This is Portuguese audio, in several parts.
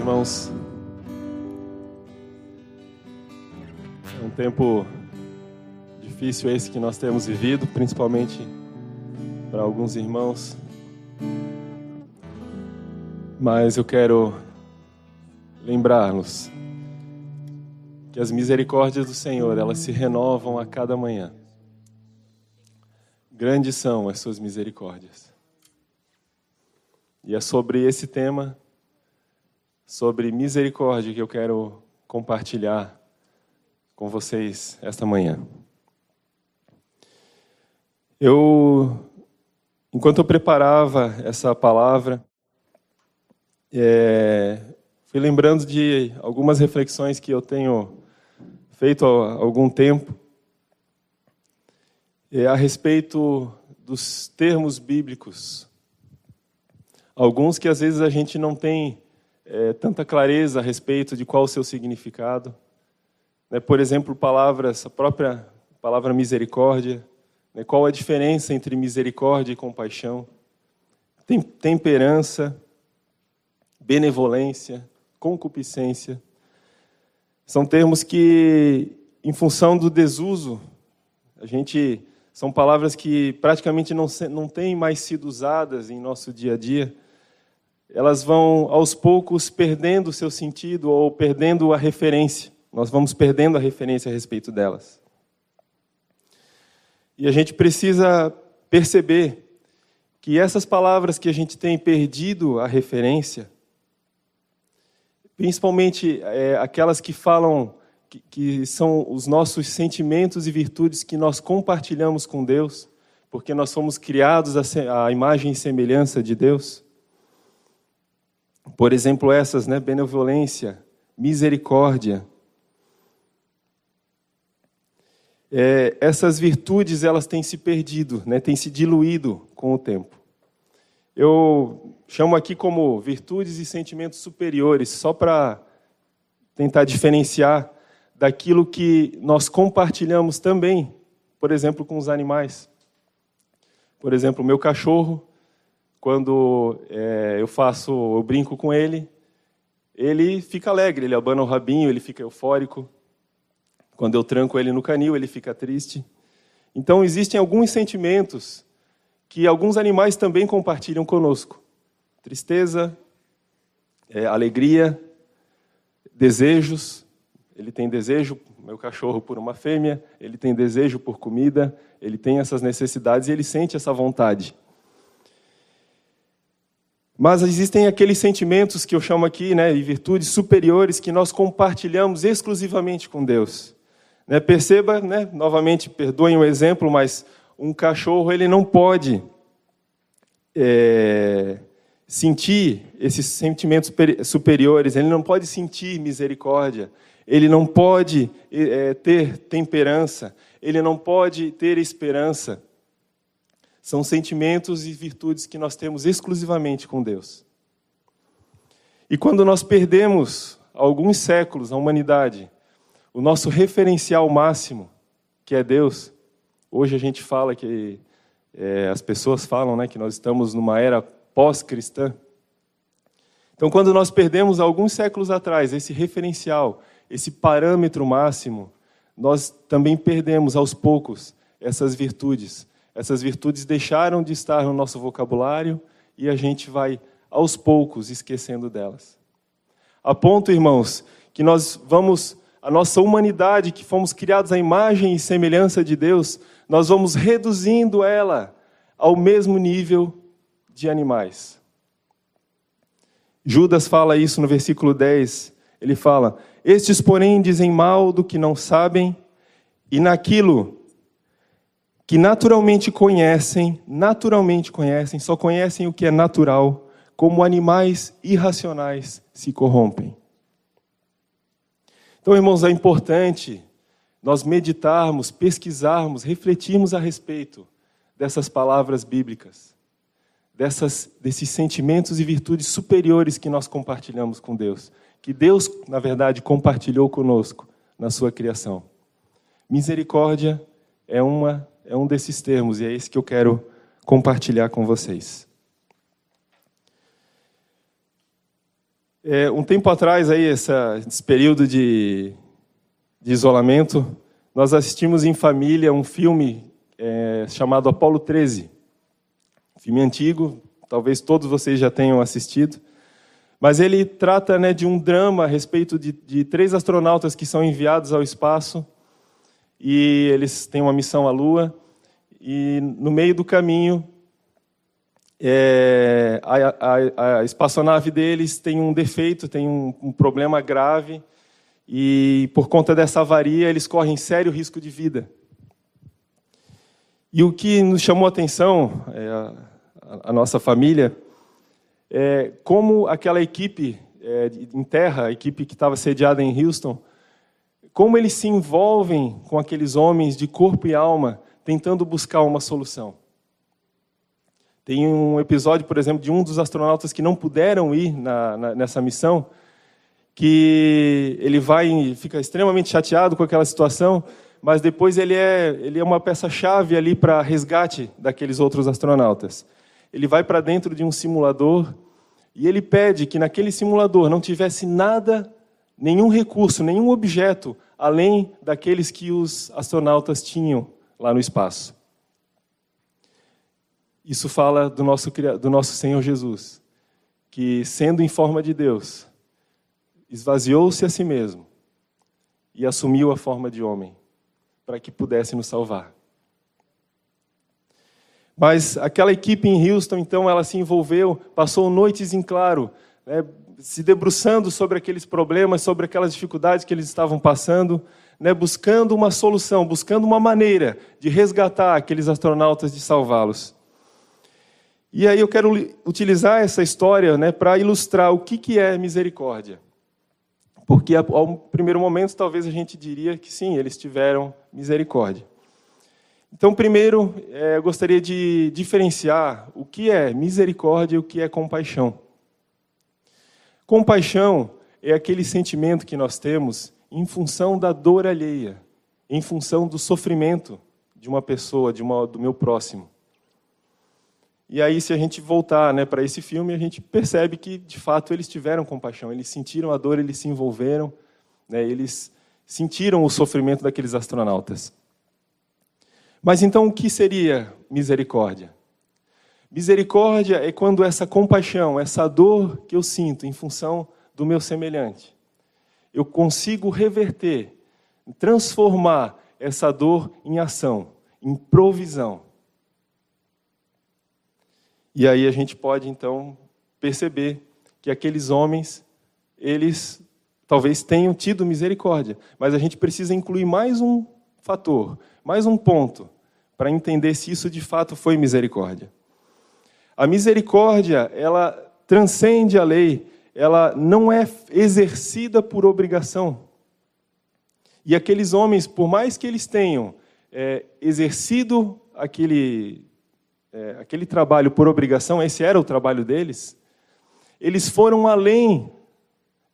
irmãos. É um tempo difícil esse que nós temos vivido, principalmente para alguns irmãos. Mas eu quero lembrar-nos que as misericórdias do Senhor, elas se renovam a cada manhã. Grandes são as suas misericórdias. E é sobre esse tema sobre misericórdia que eu quero compartilhar com vocês esta manhã. Eu, enquanto eu preparava essa palavra, é, fui lembrando de algumas reflexões que eu tenho feito há algum tempo é, a respeito dos termos bíblicos. Alguns que às vezes a gente não tem é, tanta clareza a respeito de qual o seu significado. Né? Por exemplo, palavras, a própria palavra misericórdia. Né? Qual a diferença entre misericórdia e compaixão? Tem, temperança, benevolência, concupiscência. São termos que, em função do desuso, a gente são palavras que praticamente não, não têm mais sido usadas em nosso dia a dia elas vão aos poucos perdendo o seu sentido ou perdendo a referência. Nós vamos perdendo a referência a respeito delas. E a gente precisa perceber que essas palavras que a gente tem perdido a referência, principalmente é, aquelas que falam que, que são os nossos sentimentos e virtudes que nós compartilhamos com Deus, porque nós fomos criados à imagem e semelhança de Deus por exemplo, essas, né? Benevolência, misericórdia. É, essas virtudes elas têm se perdido, né? têm se diluído com o tempo. Eu chamo aqui como virtudes e sentimentos superiores, só para tentar diferenciar daquilo que nós compartilhamos também, por exemplo, com os animais. Por exemplo, o meu cachorro, quando é, eu faço, eu brinco com ele, ele fica alegre, ele abana o rabinho, ele fica eufórico. Quando eu tranco ele no canil, ele fica triste. Então, existem alguns sentimentos que alguns animais também compartilham conosco: tristeza, é, alegria, desejos. Ele tem desejo, meu cachorro, por uma fêmea, ele tem desejo por comida, ele tem essas necessidades e ele sente essa vontade. Mas existem aqueles sentimentos que eu chamo aqui, né, e virtudes superiores que nós compartilhamos exclusivamente com Deus. Né, perceba, né, novamente, perdoem o exemplo, mas um cachorro ele não pode é, sentir esses sentimentos superiores, ele não pode sentir misericórdia, ele não pode é, ter temperança, ele não pode ter esperança. São sentimentos e virtudes que nós temos exclusivamente com Deus. E quando nós perdemos alguns séculos, a humanidade, o nosso referencial máximo, que é Deus, hoje a gente fala que é, as pessoas falam né, que nós estamos numa era pós-cristã. Então, quando nós perdemos alguns séculos atrás esse referencial, esse parâmetro máximo, nós também perdemos aos poucos essas virtudes, essas virtudes deixaram de estar no nosso vocabulário e a gente vai, aos poucos, esquecendo delas. A ponto, irmãos, que nós vamos, a nossa humanidade, que fomos criados à imagem e semelhança de Deus, nós vamos reduzindo ela ao mesmo nível de animais. Judas fala isso no versículo 10. Ele fala: Estes, porém, dizem mal do que não sabem, e naquilo que naturalmente conhecem, naturalmente conhecem, só conhecem o que é natural, como animais irracionais se corrompem. Então, irmãos, é importante nós meditarmos, pesquisarmos, refletirmos a respeito dessas palavras bíblicas, dessas, desses sentimentos e virtudes superiores que nós compartilhamos com Deus, que Deus, na verdade, compartilhou conosco na sua criação. Misericórdia é uma é um desses termos e é esse que eu quero compartilhar com vocês. É, um tempo atrás, aí, essa, esse período de, de isolamento, nós assistimos em família um filme é, chamado Apolo 13. filme antigo, talvez todos vocês já tenham assistido. Mas ele trata né, de um drama a respeito de, de três astronautas que são enviados ao espaço e eles têm uma missão à Lua. E no meio do caminho, é, a, a, a, espaçonave deles tem um defeito, tem um, um, problema grave, e por conta dessa avaria eles correm sério risco de vida. E o que nos chamou a atenção, é, a, a, nossa família, é como aquela equipe é, em terra, a equipe que estava sediada em Houston, como eles se envolvem com aqueles homens de corpo e alma, tentando buscar uma solução. Tem um episódio, por exemplo, de um dos astronautas que não puderam ir na, na, nessa missão, que ele vai e fica extremamente chateado com aquela situação, mas depois ele é, ele é uma peça-chave ali para resgate daqueles outros astronautas. Ele vai para dentro de um simulador e ele pede que naquele simulador não tivesse nada, nenhum recurso, nenhum objeto, além daqueles que os astronautas tinham lá no espaço. Isso fala do nosso, do nosso Senhor Jesus, que, sendo em forma de Deus, esvaziou-se a si mesmo e assumiu a forma de homem, para que pudesse nos salvar. Mas aquela equipe em Houston, então, ela se envolveu, passou noites em claro, né, se debruçando sobre aqueles problemas, sobre aquelas dificuldades que eles estavam passando, né, buscando uma solução, buscando uma maneira de resgatar aqueles astronautas, de salvá-los. E aí eu quero utilizar essa história né, para ilustrar o que, que é misericórdia. Porque ao primeiro momento talvez a gente diria que sim, eles tiveram misericórdia. Então, primeiro, é, eu gostaria de diferenciar o que é misericórdia e o que é compaixão. Compaixão é aquele sentimento que nós temos em função da dor alheia, em função do sofrimento de uma pessoa, de uma, do meu próximo. E aí, se a gente voltar né, para esse filme, a gente percebe que, de fato, eles tiveram compaixão, eles sentiram a dor, eles se envolveram, né, eles sentiram o sofrimento daqueles astronautas. Mas então, o que seria misericórdia? Misericórdia é quando essa compaixão, essa dor que eu sinto em função do meu semelhante, eu consigo reverter, transformar essa dor em ação, em provisão e aí a gente pode então perceber que aqueles homens, eles talvez tenham tido misericórdia, mas a gente precisa incluir mais um fator, mais um ponto, para entender se isso de fato foi misericórdia. A misericórdia, ela transcende a lei, ela não é exercida por obrigação. E aqueles homens, por mais que eles tenham é, exercido aquele é, aquele trabalho por obrigação, esse era o trabalho deles, eles foram além,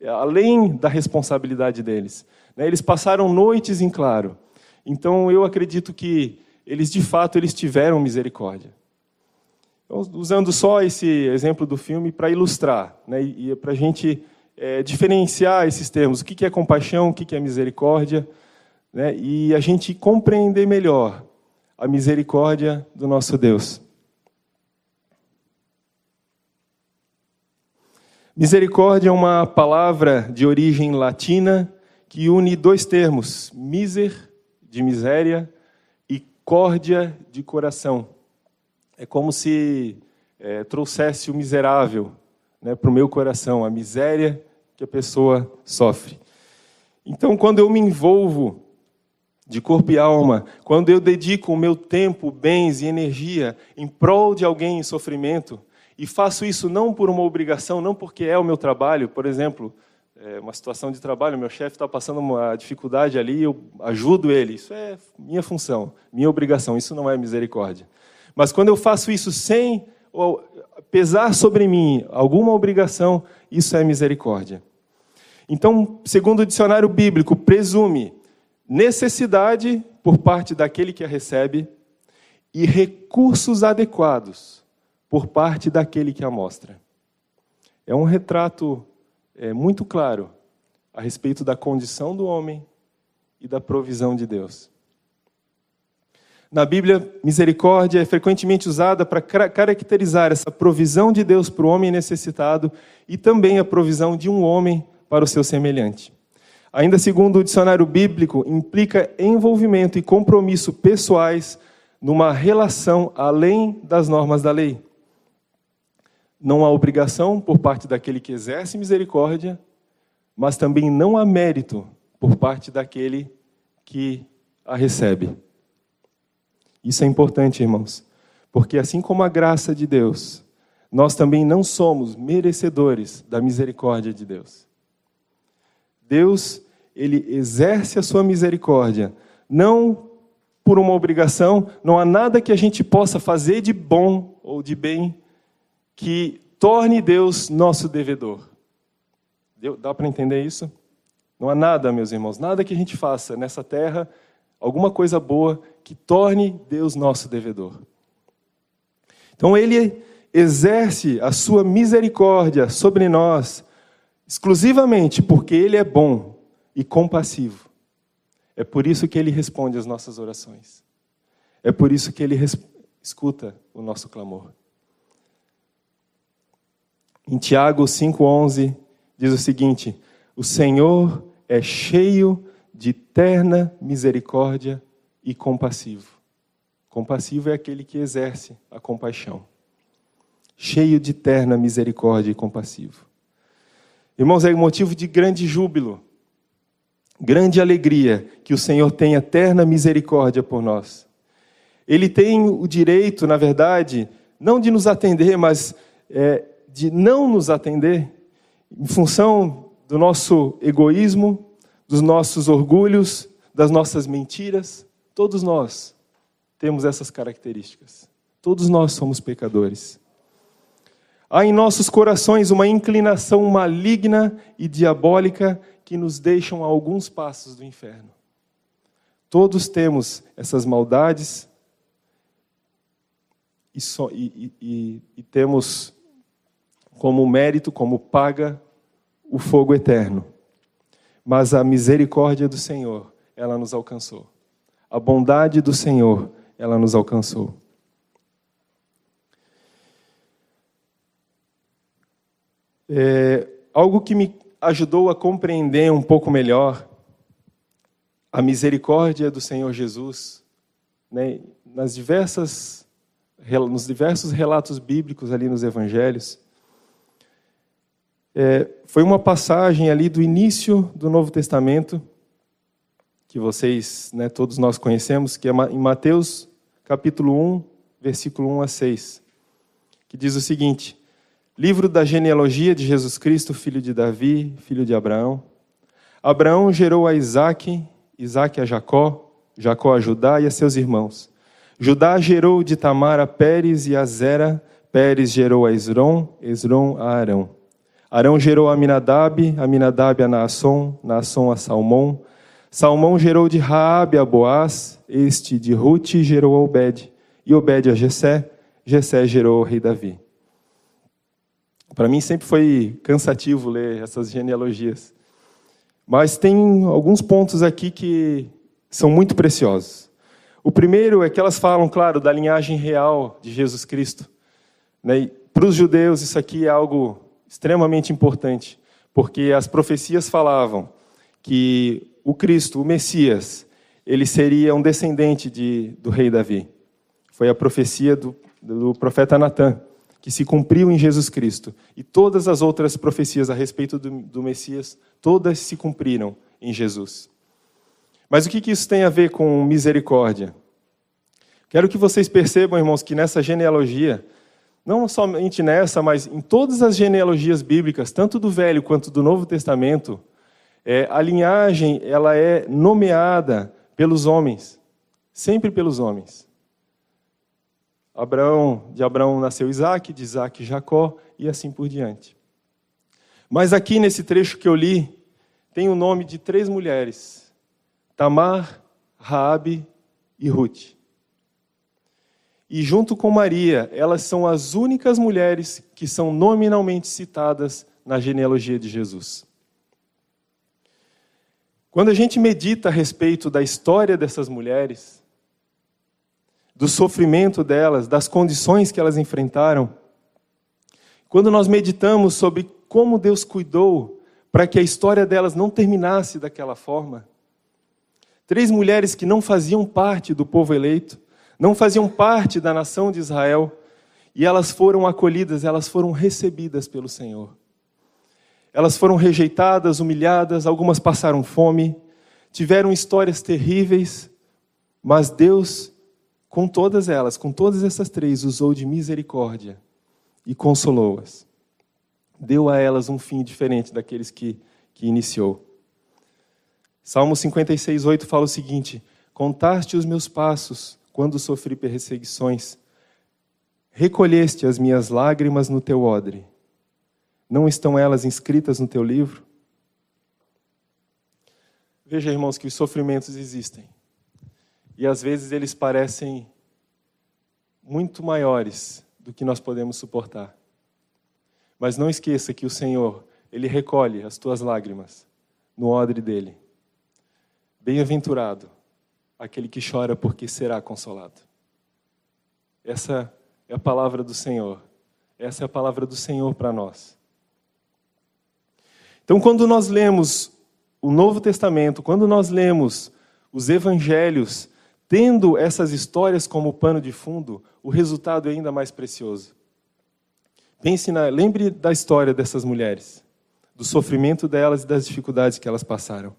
além da responsabilidade deles. Né? Eles passaram noites em claro. Então eu acredito que eles de fato eles tiveram misericórdia. Então, usando só esse exemplo do filme para ilustrar, né? e, para a gente é, diferenciar esses termos, o que é compaixão, o que é misericórdia, né? e a gente compreender melhor a misericórdia do nosso Deus. Misericórdia é uma palavra de origem latina que une dois termos, miser, de miséria, e córdia, de coração. É como se é, trouxesse o miserável né, para o meu coração, a miséria que a pessoa sofre. Então, quando eu me envolvo de corpo e alma, quando eu dedico o meu tempo, bens e energia em prol de alguém em sofrimento, e faço isso não por uma obrigação, não porque é o meu trabalho. Por exemplo, é uma situação de trabalho, meu chefe está passando uma dificuldade ali, eu ajudo ele. Isso é minha função, minha obrigação. Isso não é misericórdia. Mas quando eu faço isso sem pesar sobre mim alguma obrigação, isso é misericórdia. Então, segundo o dicionário bíblico, presume necessidade por parte daquele que a recebe e recursos adequados por parte daquele que a mostra. É um retrato é, muito claro a respeito da condição do homem e da provisão de Deus. Na Bíblia, misericórdia é frequentemente usada para caracterizar essa provisão de Deus para o homem necessitado e também a provisão de um homem para o seu semelhante. Ainda segundo o dicionário bíblico, implica envolvimento e compromisso pessoais numa relação além das normas da lei. Não há obrigação por parte daquele que exerce misericórdia, mas também não há mérito por parte daquele que a recebe. Isso é importante, irmãos, porque assim como a graça de Deus, nós também não somos merecedores da misericórdia de Deus. Deus, ele exerce a sua misericórdia, não por uma obrigação, não há nada que a gente possa fazer de bom ou de bem que torne Deus nosso devedor. Dá para entender isso? Não há nada, meus irmãos, nada que a gente faça nessa terra, alguma coisa boa que torne Deus nosso devedor. Então ele exerce a sua misericórdia sobre nós exclusivamente porque ele é bom e compassivo. É por isso que ele responde às nossas orações. É por isso que ele escuta o nosso clamor. Em Tiago 5:11 diz o seguinte: O Senhor é cheio de terna misericórdia e compassivo. Compassivo é aquele que exerce a compaixão. Cheio de terna misericórdia e compassivo. Irmãos, é motivo de grande júbilo, grande alegria que o Senhor tenha terna misericórdia por nós. Ele tem o direito, na verdade, não de nos atender, mas é, de não nos atender, em função do nosso egoísmo, dos nossos orgulhos, das nossas mentiras. Todos nós temos essas características. Todos nós somos pecadores. Há em nossos corações uma inclinação maligna e diabólica que nos deixam a alguns passos do inferno. Todos temos essas maldades e, so, e, e, e temos como mérito, como paga, o fogo eterno. Mas a misericórdia do Senhor, ela nos alcançou. A bondade do Senhor, ela nos alcançou. É, algo que me ajudou a compreender um pouco melhor a misericórdia do Senhor Jesus, né, nas diversas, nos diversos relatos bíblicos ali nos evangelhos, é, foi uma passagem ali do início do Novo Testamento, que vocês, né, todos nós conhecemos, que é em Mateus capítulo 1, versículo 1 a 6, que diz o seguinte: Livro da genealogia de Jesus Cristo, filho de Davi, filho de Abraão. Abraão gerou a Isaque, Isaque a Jacó, Jacó a Judá e a seus irmãos. Judá gerou de Tamar a Pérez e a Zera, Pérez gerou a Esron, Esron a Arão. Arão gerou a Aminadab, Aminadab a Naasson, Naasson a Salmão, Salmão gerou de Raabe a Boaz, este de Ruth gerou a Obed, e Obed a Jessé, Jessé gerou o rei Davi. Para mim sempre foi cansativo ler essas genealogias. Mas tem alguns pontos aqui que são muito preciosos. O primeiro é que elas falam, claro, da linhagem real de Jesus Cristo. Né? Para os judeus, isso aqui é algo extremamente importante, porque as profecias falavam que o Cristo, o Messias, ele seria um descendente de, do rei Davi. Foi a profecia do, do profeta Natan, que se cumpriu em Jesus Cristo. E todas as outras profecias a respeito do, do Messias, todas se cumpriram em Jesus. Mas o que, que isso tem a ver com misericórdia? Quero que vocês percebam, irmãos, que nessa genealogia, não somente nessa, mas em todas as genealogias bíblicas, tanto do Velho quanto do Novo Testamento, é, a linhagem ela é nomeada pelos homens, sempre pelos homens. Abraão, de Abraão nasceu Isaac, de Isaac Jacó e assim por diante. Mas aqui nesse trecho que eu li, tem o nome de três mulheres: Tamar, Raabe e Ruth. E junto com Maria, elas são as únicas mulheres que são nominalmente citadas na genealogia de Jesus. Quando a gente medita a respeito da história dessas mulheres, do sofrimento delas, das condições que elas enfrentaram, quando nós meditamos sobre como Deus cuidou para que a história delas não terminasse daquela forma, três mulheres que não faziam parte do povo eleito, não faziam parte da nação de Israel, e elas foram acolhidas, elas foram recebidas pelo Senhor. Elas foram rejeitadas, humilhadas, algumas passaram fome, tiveram histórias terríveis, mas Deus, com todas elas, com todas essas três, usou de misericórdia e consolou-as. Deu a elas um fim diferente daqueles que, que iniciou. Salmo 56, 8 fala o seguinte: Contaste os meus passos quando sofri perseguições, recolheste as minhas lágrimas no teu odre. Não estão elas inscritas no teu livro? Veja, irmãos, que os sofrimentos existem. E às vezes eles parecem muito maiores do que nós podemos suportar. Mas não esqueça que o Senhor, Ele recolhe as tuas lágrimas no odre dele. Bem-aventurado aquele que chora, porque será consolado. Essa é a palavra do Senhor. Essa é a palavra do Senhor para nós. Então, quando nós lemos o Novo Testamento, quando nós lemos os evangelhos, tendo essas histórias como pano de fundo, o resultado é ainda mais precioso. Pense na, lembre da história dessas mulheres, do sofrimento delas e das dificuldades que elas passaram.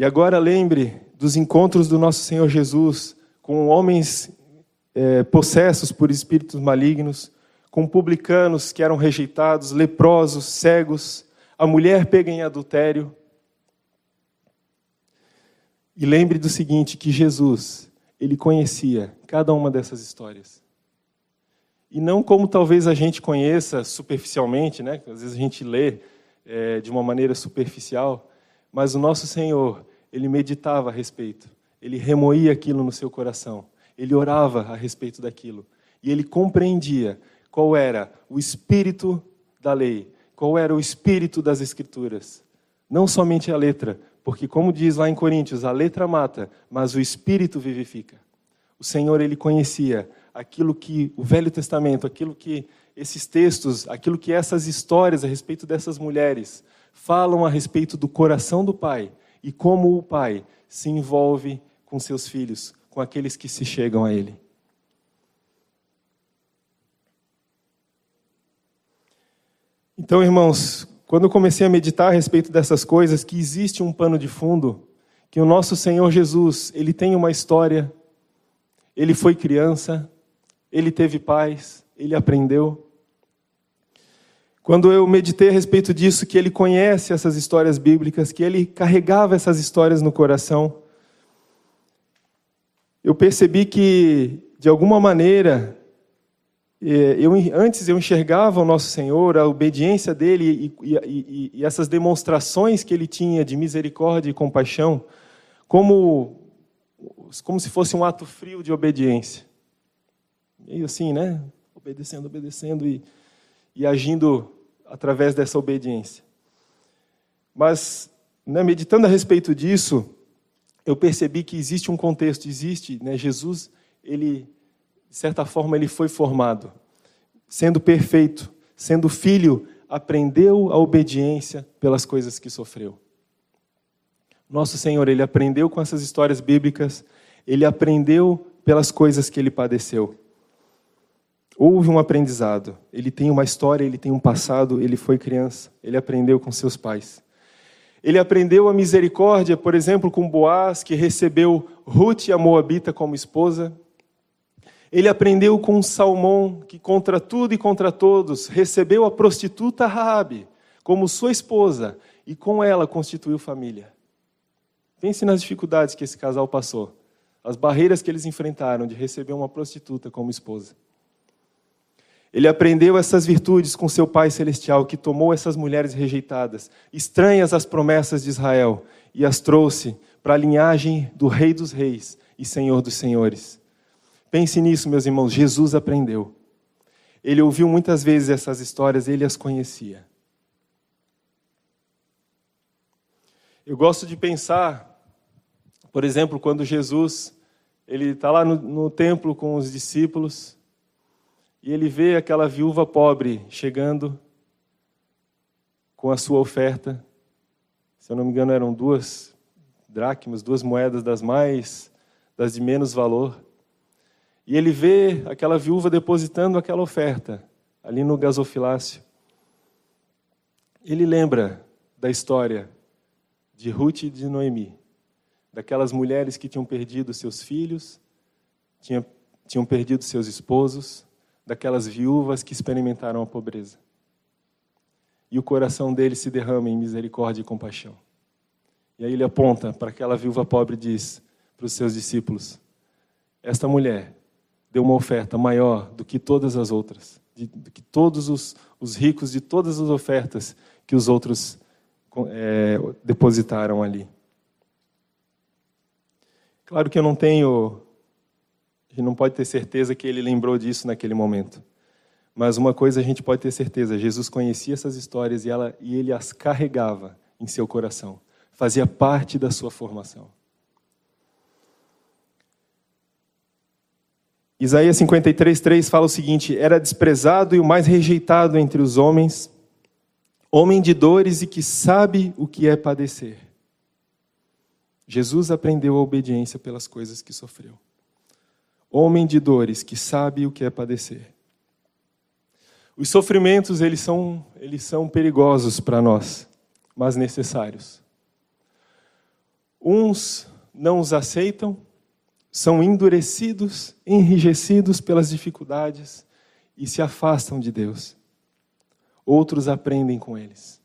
E agora lembre dos encontros do nosso Senhor Jesus com homens é, possessos por espíritos malignos, com publicanos que eram rejeitados, leprosos, cegos, a mulher pega em adultério. E lembre do seguinte, que Jesus, ele conhecia cada uma dessas histórias. E não como talvez a gente conheça superficialmente, né? Às vezes a gente lê é, de uma maneira superficial, mas o nosso Senhor, ele meditava a respeito, ele remoía aquilo no seu coração, ele orava a respeito daquilo, e ele compreendia qual era o espírito da lei, qual era o espírito das Escrituras. Não somente a letra, porque, como diz lá em Coríntios, a letra mata, mas o espírito vivifica. O Senhor, ele conhecia aquilo que o Velho Testamento, aquilo que esses textos, aquilo que essas histórias a respeito dessas mulheres falam a respeito do coração do Pai e como o Pai se envolve com seus filhos, com aqueles que se chegam a Ele. Então, irmãos, quando eu comecei a meditar a respeito dessas coisas, que existe um pano de fundo, que o nosso Senhor Jesus, ele tem uma história, ele foi criança, ele teve paz, ele aprendeu. Quando eu meditei a respeito disso, que ele conhece essas histórias bíblicas, que ele carregava essas histórias no coração, eu percebi que, de alguma maneira, eu, antes eu enxergava o nosso Senhor, a obediência dele e, e, e, essas demonstrações que ele tinha de misericórdia e compaixão, como, como se fosse um ato frio de obediência. Meio assim, né? Obedecendo, obedecendo e, e agindo através dessa obediência. Mas, né, meditando a respeito disso, eu percebi que existe um contexto, existe, né, Jesus, ele de certa forma, ele foi formado. Sendo perfeito, sendo filho, aprendeu a obediência pelas coisas que sofreu. Nosso Senhor, ele aprendeu com essas histórias bíblicas, ele aprendeu pelas coisas que ele padeceu. Houve um aprendizado. Ele tem uma história, ele tem um passado, ele foi criança, ele aprendeu com seus pais. Ele aprendeu a misericórdia, por exemplo, com Boaz, que recebeu Ruth, a Moabita, como esposa. Ele aprendeu com Salmão, que contra tudo e contra todos recebeu a prostituta Raabe como sua esposa e com ela constituiu família. Pense nas dificuldades que esse casal passou, as barreiras que eles enfrentaram de receber uma prostituta como esposa. Ele aprendeu essas virtudes com seu Pai Celestial, que tomou essas mulheres rejeitadas, estranhas às promessas de Israel, e as trouxe para a linhagem do Rei dos Reis e Senhor dos Senhores. Pense nisso, meus irmãos. Jesus aprendeu. Ele ouviu muitas vezes essas histórias, ele as conhecia. Eu gosto de pensar, por exemplo, quando Jesus ele está lá no, no templo com os discípulos e ele vê aquela viúva pobre chegando com a sua oferta. Se eu não me engano, eram duas dracmas, duas moedas das mais, das de menos valor. E ele vê aquela viúva depositando aquela oferta ali no gasofilácio. Ele lembra da história de Ruth e de Noemi, daquelas mulheres que tinham perdido seus filhos, tinham, tinham perdido seus esposos, daquelas viúvas que experimentaram a pobreza. E o coração dele se derrama em misericórdia e compaixão. E aí ele aponta para aquela viúva pobre e diz para os seus discípulos: Esta mulher deu uma oferta maior do que todas as outras, do que todos os, os ricos de todas as ofertas que os outros é, depositaram ali. Claro que eu não tenho, a gente não pode ter certeza que ele lembrou disso naquele momento. Mas uma coisa a gente pode ter certeza: Jesus conhecia essas histórias e, ela, e ele as carregava em seu coração, fazia parte da sua formação. Isaías 53, 3 fala o seguinte: Era desprezado e o mais rejeitado entre os homens homem de dores e que sabe o que é padecer. Jesus aprendeu a obediência pelas coisas que sofreu. Homem de dores que sabe o que é padecer. Os sofrimentos, eles são, eles são perigosos para nós, mas necessários. Uns não os aceitam, são endurecidos, enrijecidos pelas dificuldades e se afastam de Deus outros aprendem com eles.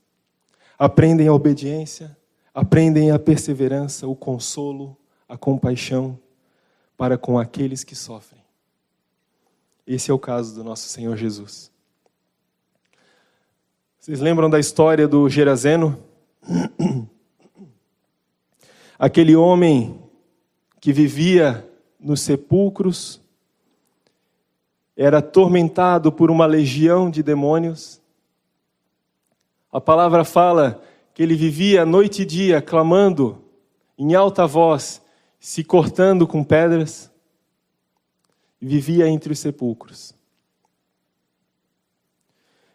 Aprendem a obediência, aprendem a perseverança, o consolo, a compaixão para com aqueles que sofrem. Esse é o caso do nosso Senhor Jesus. Vocês lembram da história do Gerazeno? Aquele homem que vivia nos sepulcros, era atormentado por uma legião de demônios, a palavra fala que ele vivia noite e dia clamando em alta voz, se cortando com pedras, vivia entre os sepulcros.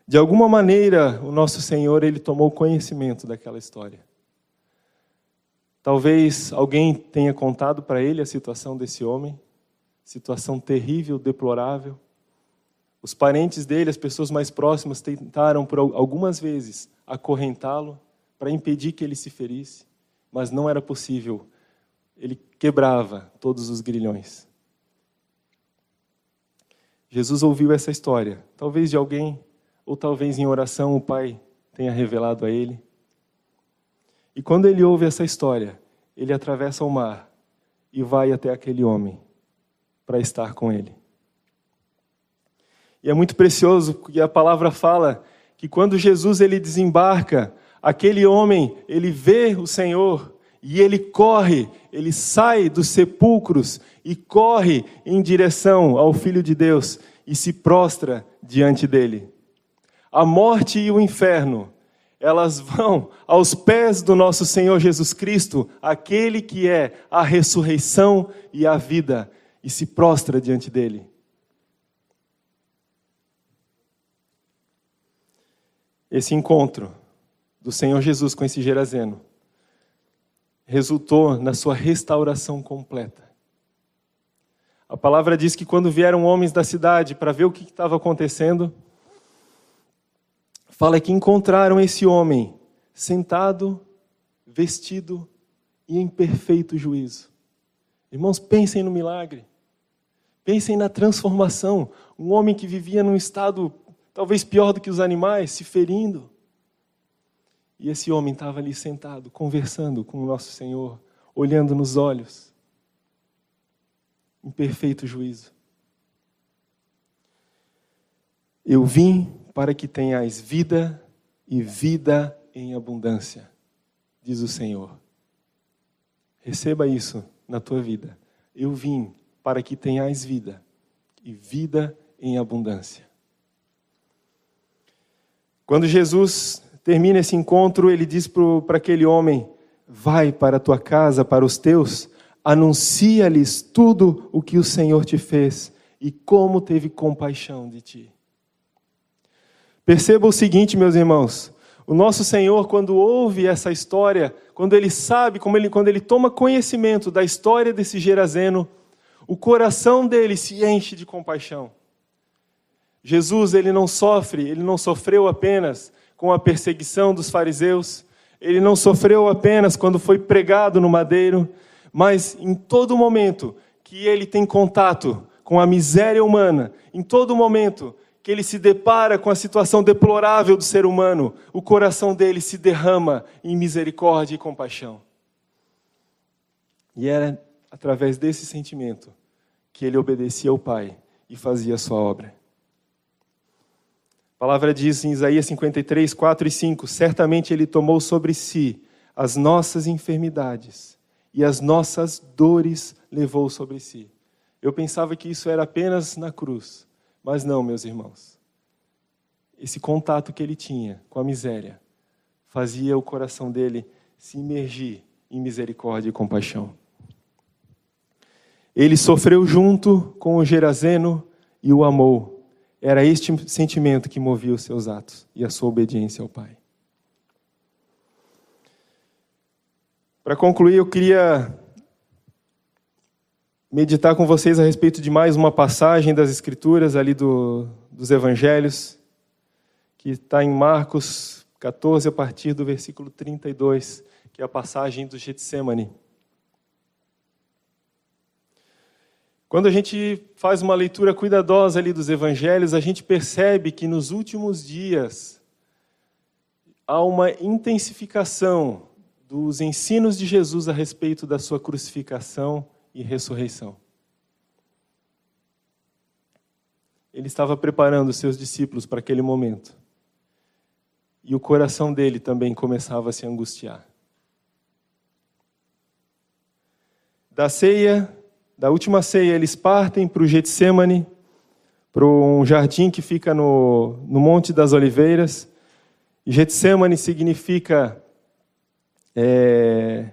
De alguma maneira, o nosso Senhor ele tomou conhecimento daquela história. Talvez alguém tenha contado para ele a situação desse homem, situação terrível, deplorável. Os parentes dele, as pessoas mais próximas, tentaram por algumas vezes acorrentá-lo para impedir que ele se ferisse, mas não era possível. Ele quebrava todos os grilhões. Jesus ouviu essa história, talvez de alguém, ou talvez em oração o Pai tenha revelado a ele. E quando ele ouve essa história, ele atravessa o mar e vai até aquele homem para estar com ele. E é muito precioso que a palavra fala que quando Jesus ele desembarca, aquele homem, ele vê o Senhor e ele corre, ele sai dos sepulcros e corre em direção ao Filho de Deus e se prostra diante dele. A morte e o inferno, elas vão aos pés do nosso Senhor Jesus Cristo, aquele que é a ressurreição e a vida, e se prostra diante dele. Esse encontro do Senhor Jesus com esse Gerazeno resultou na sua restauração completa. A palavra diz que quando vieram homens da cidade para ver o que estava acontecendo, fala que encontraram esse homem sentado, vestido e em perfeito juízo. Irmãos, pensem no milagre. Pensem na transformação. Um homem que vivia num estado talvez pior do que os animais, se ferindo. E esse homem estava ali sentado, conversando com o nosso Senhor, olhando nos olhos, em perfeito juízo. Eu vim para que tenhais vida e vida em abundância, diz o Senhor. Receba isso na tua vida. Eu vim para que tenhais vida e vida em abundância. Quando Jesus termina esse encontro, ele diz para aquele homem: Vai para a tua casa, para os teus, anuncia-lhes tudo o que o Senhor te fez e como teve compaixão de ti. Perceba o seguinte, meus irmãos: o nosso Senhor, quando ouve essa história, quando ele sabe, ele, quando ele toma conhecimento da história desse Gerazeno, o coração dele se enche de compaixão. Jesus, ele não sofre, ele não sofreu apenas com a perseguição dos fariseus, ele não sofreu apenas quando foi pregado no madeiro, mas em todo momento que ele tem contato com a miséria humana, em todo momento que ele se depara com a situação deplorável do ser humano, o coração dele se derrama em misericórdia e compaixão. E era através desse sentimento que ele obedecia ao Pai e fazia a sua obra. A palavra diz em Isaías 53, 4 e 5: Certamente ele tomou sobre si as nossas enfermidades e as nossas dores levou sobre si. Eu pensava que isso era apenas na cruz. Mas não, meus irmãos. Esse contato que ele tinha com a miséria fazia o coração dele se imergir em misericórdia e compaixão. Ele sofreu junto com o Gerazeno e o amou. Era este sentimento que movia os seus atos e a sua obediência ao Pai. Para concluir, eu queria meditar com vocês a respeito de mais uma passagem das Escrituras, ali do, dos Evangelhos, que está em Marcos 14, a partir do versículo 32, que é a passagem do Getsemane. Quando a gente faz uma leitura cuidadosa ali dos evangelhos, a gente percebe que nos últimos dias há uma intensificação dos ensinos de Jesus a respeito da sua crucificação e ressurreição. Ele estava preparando seus discípulos para aquele momento. E o coração dele também começava a se angustiar. Da ceia, da última ceia, eles partem para o Getsemane, para um jardim que fica no, no Monte das Oliveiras. Getsemane significa é,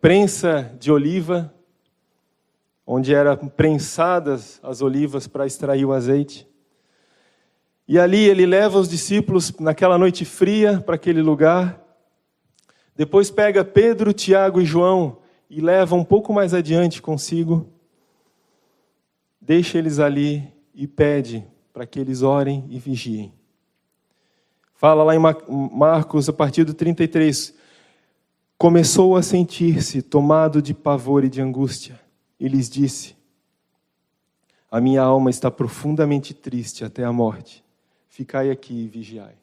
prensa de oliva, onde eram prensadas as olivas para extrair o azeite. E ali ele leva os discípulos naquela noite fria para aquele lugar. Depois pega Pedro, Tiago e João e leva um pouco mais adiante consigo. Deixa eles ali e pede para que eles orem e vigiem. Fala lá em Marcos, a partir do 33. Começou a sentir-se tomado de pavor e de angústia e lhes disse: A minha alma está profundamente triste até a morte. Ficai aqui e vigiai.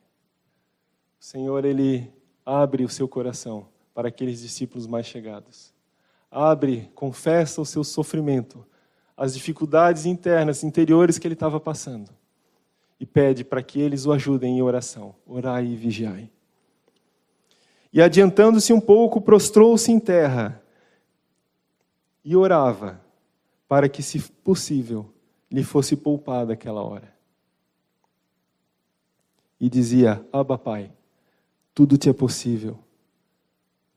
O Senhor, Ele abre o seu coração para aqueles discípulos mais chegados. Abre, confessa o seu sofrimento, as dificuldades internas, interiores que ele estava passando. E pede para que eles o ajudem em oração. Orai e vigiai. E adiantando-se um pouco, prostrou-se em terra e orava para que, se possível, lhe fosse poupada aquela hora. E dizia: Abba, Pai, tudo te é possível.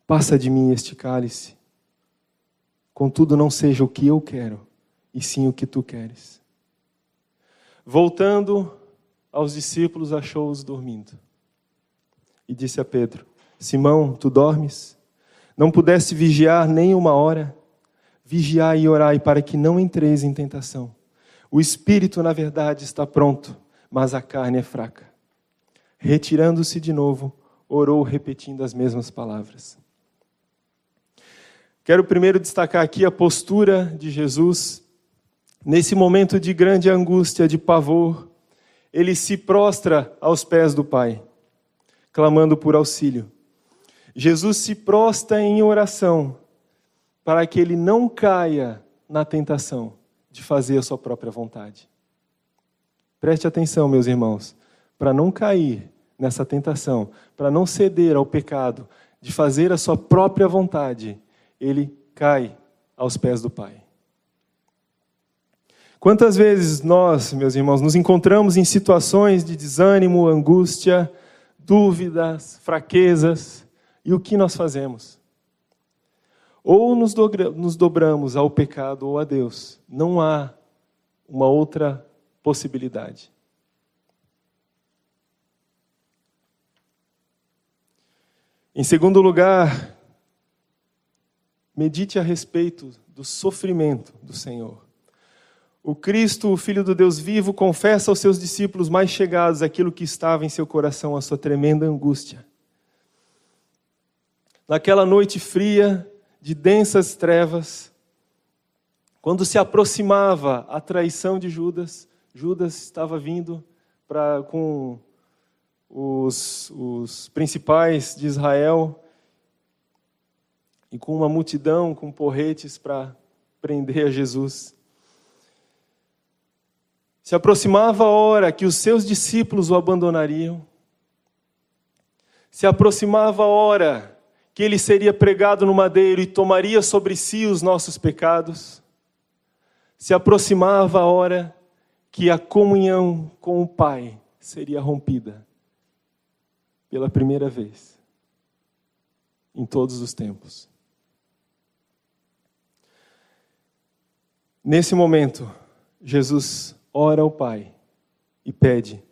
Passa de mim este cálice. Contudo, não seja o que eu quero, e sim o que tu queres. Voltando aos discípulos, achou-os dormindo. E disse a Pedro: Simão, tu dormes? Não pudeste vigiar nem uma hora? Vigiai e orai para que não entreis em tentação. O espírito, na verdade, está pronto, mas a carne é fraca. Retirando-se de novo, orou repetindo as mesmas palavras. Quero primeiro destacar aqui a postura de Jesus. Nesse momento de grande angústia, de pavor, ele se prostra aos pés do Pai, clamando por auxílio. Jesus se prostra em oração, para que ele não caia na tentação de fazer a sua própria vontade. Preste atenção, meus irmãos, para não cair nessa tentação, para não ceder ao pecado de fazer a sua própria vontade, ele cai aos pés do Pai. Quantas vezes nós, meus irmãos, nos encontramos em situações de desânimo, angústia, dúvidas, fraquezas. E o que nós fazemos? Ou nos dobramos ao pecado ou a Deus. Não há uma outra possibilidade. Em segundo lugar, medite a respeito do sofrimento do Senhor. O Cristo, o Filho do Deus vivo, confessa aos seus discípulos mais chegados aquilo que estava em seu coração, a sua tremenda angústia. Naquela noite fria, de densas trevas, quando se aproximava a traição de Judas, Judas estava vindo para com os, os principais de Israel e com uma multidão com porretes para prender a Jesus. Se aproximava a hora que os seus discípulos o abandonariam. Se aproximava a hora que ele seria pregado no madeiro e tomaria sobre si os nossos pecados. Se aproximava a hora que a comunhão com o Pai seria rompida pela primeira vez em todos os tempos. Nesse momento, Jesus ora ao Pai e pede: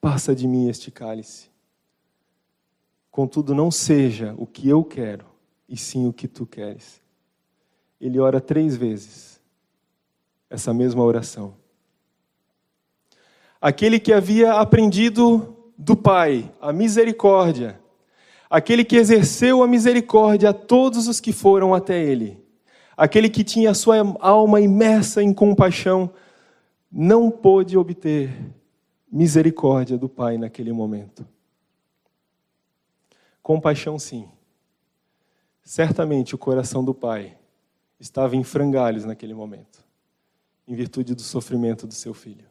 passa de mim este cálice. Contudo, não seja o que eu quero, e sim o que tu queres. Ele ora três vezes essa mesma oração. Aquele que havia aprendido do Pai a misericórdia, aquele que exerceu a misericórdia a todos os que foram até ele, aquele que tinha a sua alma imersa em compaixão não pôde obter misericórdia do Pai naquele momento. Compaixão, sim. Certamente o coração do Pai estava em frangalhos naquele momento, em virtude do sofrimento do seu filho.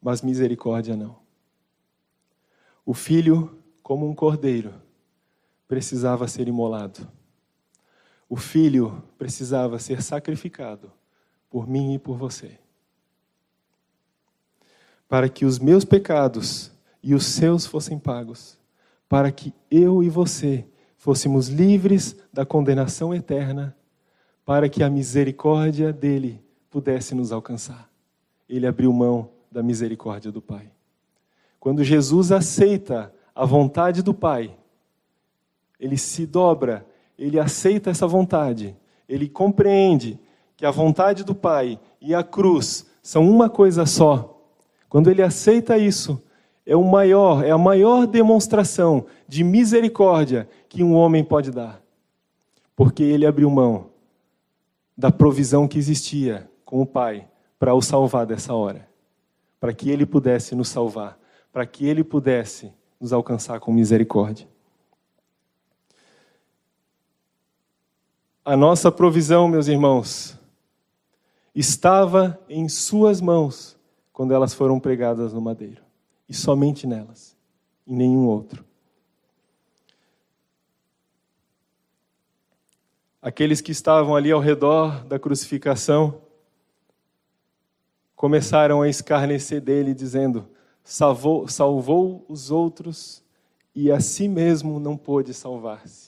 Mas misericórdia não. O filho, como um cordeiro, precisava ser imolado. O filho precisava ser sacrificado por mim e por você. Para que os meus pecados e os seus fossem pagos, para que eu e você fôssemos livres da condenação eterna, para que a misericórdia dele pudesse nos alcançar. Ele abriu mão da misericórdia do Pai. Quando Jesus aceita a vontade do Pai, ele se dobra, ele aceita essa vontade, ele compreende que a vontade do Pai e a cruz são uma coisa só, quando ele aceita isso, é o maior, é a maior demonstração de misericórdia que um homem pode dar. Porque ele abriu mão da provisão que existia com o Pai para o salvar dessa hora, para que ele pudesse nos salvar, para que ele pudesse nos alcançar com misericórdia. A nossa provisão, meus irmãos, estava em Suas mãos quando elas foram pregadas no madeiro, e somente nelas, em nenhum outro. Aqueles que estavam ali ao redor da crucificação começaram a escarnecer dele, dizendo: salvou, salvou os outros e a si mesmo não pôde salvar-se.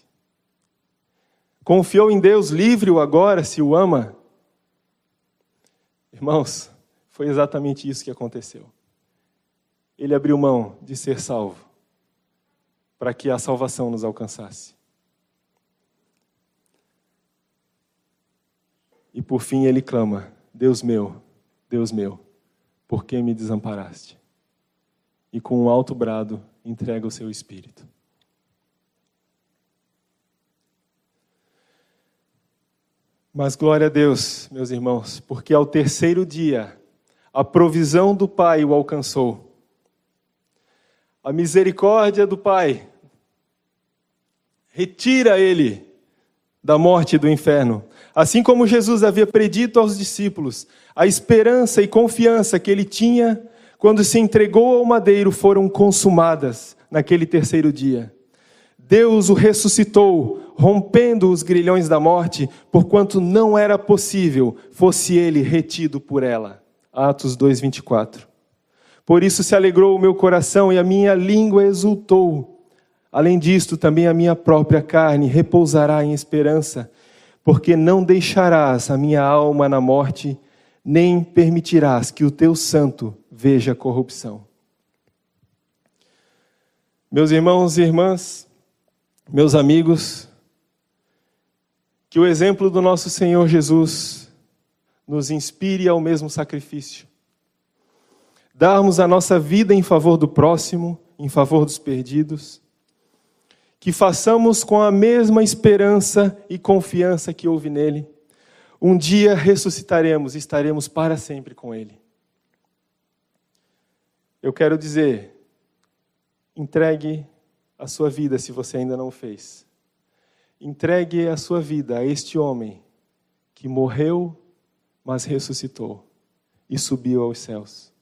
Confiou em Deus, livre-o agora, se o ama. Irmãos, foi exatamente isso que aconteceu. Ele abriu mão de ser salvo para que a salvação nos alcançasse. E por fim ele clama: Deus meu, Deus meu, por que me desamparaste? E com um alto brado entrega o seu espírito. Mas glória a Deus, meus irmãos, porque ao terceiro dia a provisão do Pai o alcançou. A misericórdia do Pai retira ele da morte e do inferno. Assim como Jesus havia predito aos discípulos, a esperança e confiança que ele tinha quando se entregou ao madeiro foram consumadas naquele terceiro dia. Deus o ressuscitou, rompendo os grilhões da morte, porquanto não era possível fosse ele retido por ela. Atos 2:24. Por isso se alegrou o meu coração e a minha língua exultou. Além disto, também a minha própria carne repousará em esperança, porque não deixarás a minha alma na morte, nem permitirás que o teu santo veja corrupção. Meus irmãos e irmãs, meus amigos, que o exemplo do nosso Senhor Jesus nos inspire ao mesmo sacrifício. Darmos a nossa vida em favor do próximo, em favor dos perdidos. Que façamos com a mesma esperança e confiança que houve nele. Um dia ressuscitaremos e estaremos para sempre com ele. Eu quero dizer, Entregue a sua vida se você ainda não fez. Entregue a sua vida a este homem que morreu, mas ressuscitou e subiu aos céus.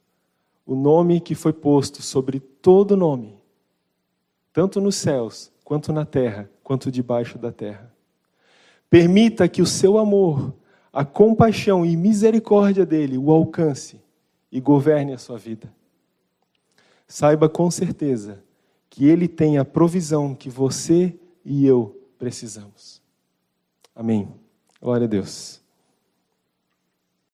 O nome que foi posto sobre todo nome, tanto nos céus, quanto na terra, quanto debaixo da terra. Permita que o seu amor, a compaixão e misericórdia dele o alcance e governe a sua vida. Saiba com certeza que Ele tem a provisão que você e eu precisamos. Amém. Glória a Deus.